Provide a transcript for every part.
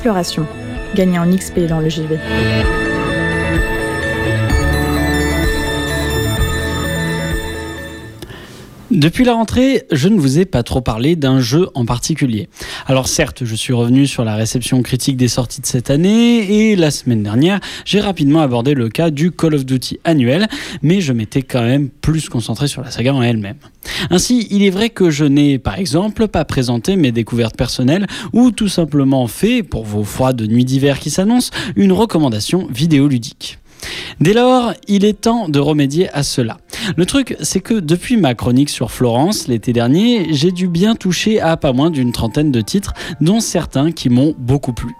Exploration. Gagnez en XP dans le JV. Depuis la rentrée, je ne vous ai pas trop parlé d'un jeu en particulier. Alors certes, je suis revenu sur la réception critique des sorties de cette année et la semaine dernière, j'ai rapidement abordé le cas du Call of Duty annuel, mais je m'étais quand même plus concentré sur la saga en elle-même. Ainsi, il est vrai que je n'ai par exemple pas présenté mes découvertes personnelles ou tout simplement fait, pour vos froides nuits d'hiver qui s'annoncent, une recommandation vidéoludique. Dès lors, il est temps de remédier à cela. Le truc, c'est que depuis ma chronique sur Florence l'été dernier, j'ai dû bien toucher à pas moins d'une trentaine de titres, dont certains qui m'ont beaucoup plu.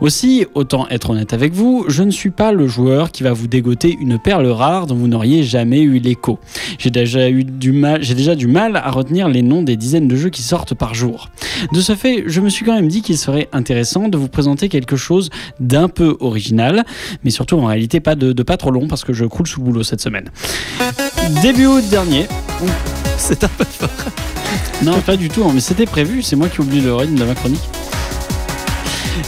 Aussi, autant être honnête avec vous, je ne suis pas le joueur qui va vous dégoter une perle rare dont vous n'auriez jamais eu l'écho. J'ai déjà eu du mal, à retenir les noms des dizaines de jeux qui sortent par jour. De ce fait, je me suis quand même dit qu'il serait intéressant de vous présenter quelque chose d'un peu original, mais surtout en réalité pas de, de pas trop long parce que je croule sous le boulot cette semaine. Début août dernier. C'est un peu fort. Non, pas du tout, hein, mais c'était prévu, c'est moi qui oublie le rythme de ma chronique.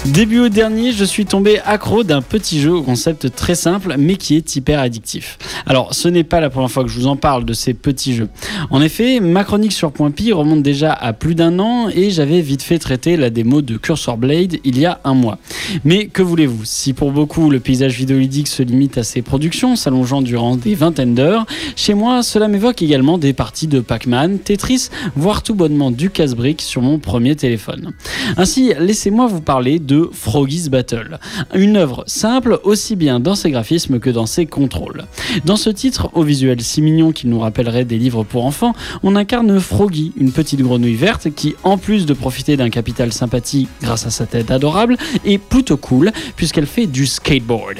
Début août dernier, je suis tombé accro d'un petit jeu au concept très simple, mais qui est hyper addictif. Alors, ce n'est pas la première fois que je vous en parle de ces petits jeux. En effet, ma chronique sur Point Pi remonte déjà à plus d'un an et j'avais vite fait traiter la démo de Cursor Blade il y a un mois. Mais que voulez-vous? Si pour beaucoup le paysage vidéoludique se limite à ses productions, s'allongeant durant des vingtaines d'heures, chez moi, cela m'évoque également des parties de Pac-Man, Tetris, voire tout bonnement du casse-brique sur mon premier téléphone. Ainsi, laissez-moi vous parler de Froggy's Battle. Une œuvre simple aussi bien dans ses graphismes que dans ses contrôles. Dans ce titre, au visuel si mignon qu'il nous rappellerait des livres pour enfants, on incarne Froggy, une petite grenouille verte qui, en plus de profiter d'un capital sympathie grâce à sa tête adorable, est plutôt cool puisqu'elle fait du skateboard.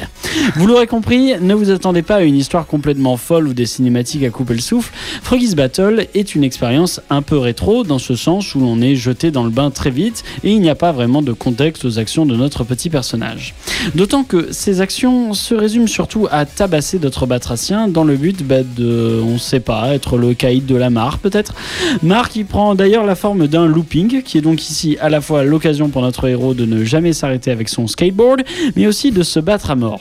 Vous l'aurez compris, ne vous attendez pas à une histoire complètement folle ou des cinématiques à couper le souffle. Froggy's Battle est une expérience un peu rétro dans ce sens où l'on est jeté dans le bain très vite et il n'y a pas vraiment de contexte aux actions de notre petit personnage. D'autant que ces actions se résument surtout à tabasser d'autres batraciens dans le but bah, de, on sait pas, être le caïd de la mare peut-être. Mare qui prend d'ailleurs la forme d'un looping, qui est donc ici à la fois l'occasion pour notre héros de ne jamais s'arrêter avec son skateboard, mais aussi de se battre à mort.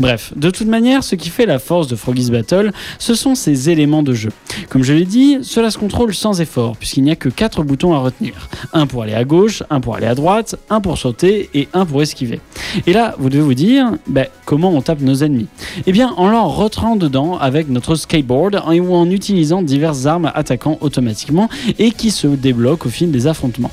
Bref, de toute manière, ce qui fait la force de Froggy's Battle, ce sont ces éléments de jeu. Comme je l'ai dit, cela se contrôle sans effort, puisqu'il n'y a que 4 boutons à retenir. Un pour aller à gauche, un pour aller à droite, un pour sauter et un pour esquiver. Et là, vous devez vous dire, ben, comment on tape nos ennemis? Eh bien, en leur rentrant dedans avec notre skateboard ou en utilisant diverses armes attaquant automatiquement et qui se débloquent au fil des affrontements.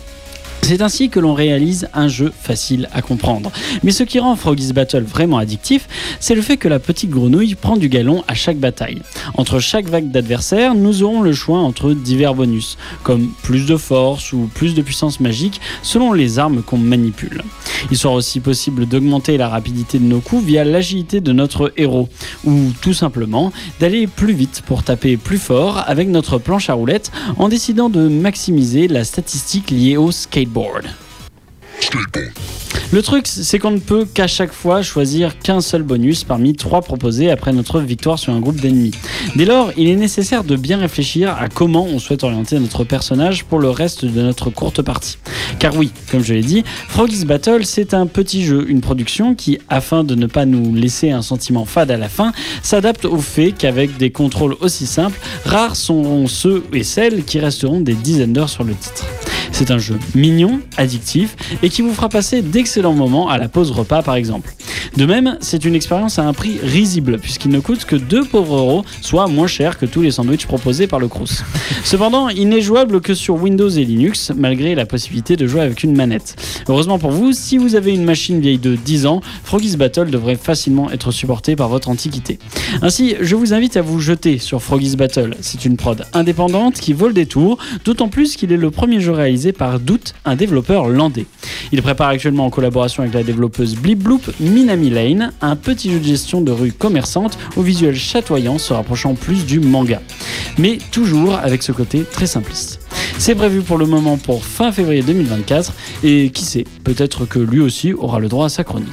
C'est ainsi que l'on réalise un jeu facile à comprendre. Mais ce qui rend Froggy's Battle vraiment addictif, c'est le fait que la petite grenouille prend du galon à chaque bataille. Entre chaque vague d'adversaires, nous aurons le choix entre divers bonus, comme plus de force ou plus de puissance magique selon les armes qu'on manipule. Il sera aussi possible d'augmenter la rapidité de nos coups via l'agilité de notre héros, ou tout simplement d'aller plus vite pour taper plus fort avec notre planche à roulettes en décidant de maximiser la statistique liée au skateboard. Le truc, c'est qu'on ne peut qu'à chaque fois choisir qu'un seul bonus parmi trois proposés après notre victoire sur un groupe d'ennemis. Dès lors, il est nécessaire de bien réfléchir à comment on souhaite orienter notre personnage pour le reste de notre courte partie. Car oui, comme je l'ai dit, Froggy's Battle, c'est un petit jeu, une production qui, afin de ne pas nous laisser un sentiment fade à la fin, s'adapte au fait qu'avec des contrôles aussi simples, rares seront ceux et celles qui resteront des dizaines d'heures sur le titre. C'est un jeu mignon, addictif et qui vous fera passer d'excellents moments à la pause repas par exemple. De même, c'est une expérience à un prix risible puisqu'il ne coûte que 2 pauvres euros, soit moins cher que tous les sandwichs proposés par le Crous. Cependant, il n'est jouable que sur Windows et Linux malgré la possibilité de jouer avec une manette. Heureusement pour vous, si vous avez une machine vieille de 10 ans, Froggy's Battle devrait facilement être supporté par votre antiquité. Ainsi, je vous invite à vous jeter sur Froggy's Battle. C'est une prod indépendante qui vaut le détour, d'autant plus qu'il est le premier jeu réalisé par Doute, un développeur landais. Il prépare actuellement en collaboration avec la développeuse Blip Bloop Minami Lane, un petit jeu de gestion de rue commerçante au visuel chatoyant se rapprochant plus du manga. Mais toujours avec ce côté très simpliste. C'est prévu pour le moment pour fin février 2024 et qui sait, peut-être que lui aussi aura le droit à sa chronique.